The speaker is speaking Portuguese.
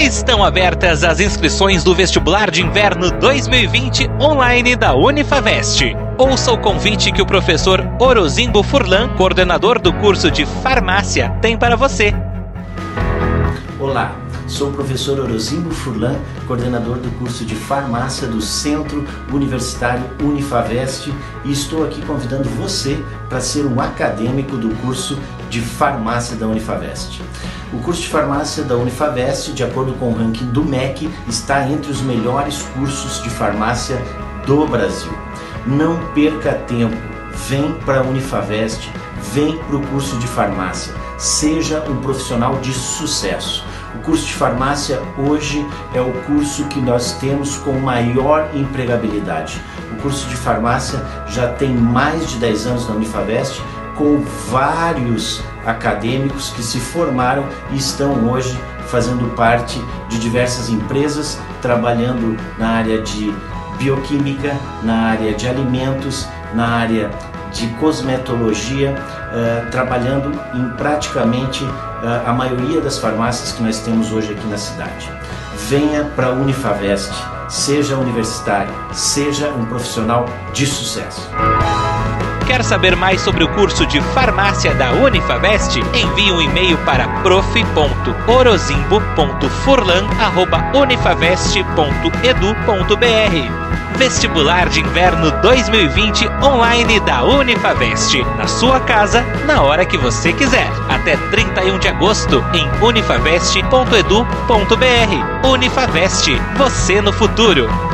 Estão abertas as inscrições do vestibular de inverno 2020 online da Unifavest. Ouça o convite que o professor Orozimbo Furlan, coordenador do curso de farmácia, tem para você. Olá, sou o professor Orozimbo Furlan, coordenador do curso de farmácia do Centro Universitário Unifavest e estou aqui convidando você para ser um acadêmico do curso de farmácia da Unifavest. O curso de farmácia da Unifavest, de acordo com o ranking do MEC, está entre os melhores cursos de farmácia do Brasil. Não perca tempo, vem para a Unifavest, vem para o curso de farmácia, seja um profissional de sucesso. O curso de farmácia hoje é o curso que nós temos com maior empregabilidade. O curso de farmácia já tem mais de 10 anos na Unifavest, com vários acadêmicos que se formaram e estão hoje fazendo parte de diversas empresas, trabalhando na área de bioquímica, na área de alimentos, na área de cosmetologia, uh, trabalhando em praticamente uh, a maioria das farmácias que nós temos hoje aqui na cidade. Venha para a Unifavest, seja universitário, seja um profissional de sucesso. Quer saber mais sobre o curso de farmácia da Unifavest? Envie um e-mail para prof.orozimbo.furlan.unifavest.edu.br Vestibular de Inverno 2020 online da Unifavest. Na sua casa, na hora que você quiser. Até 31 de agosto em unifavest.edu.br. Unifavest, você no futuro.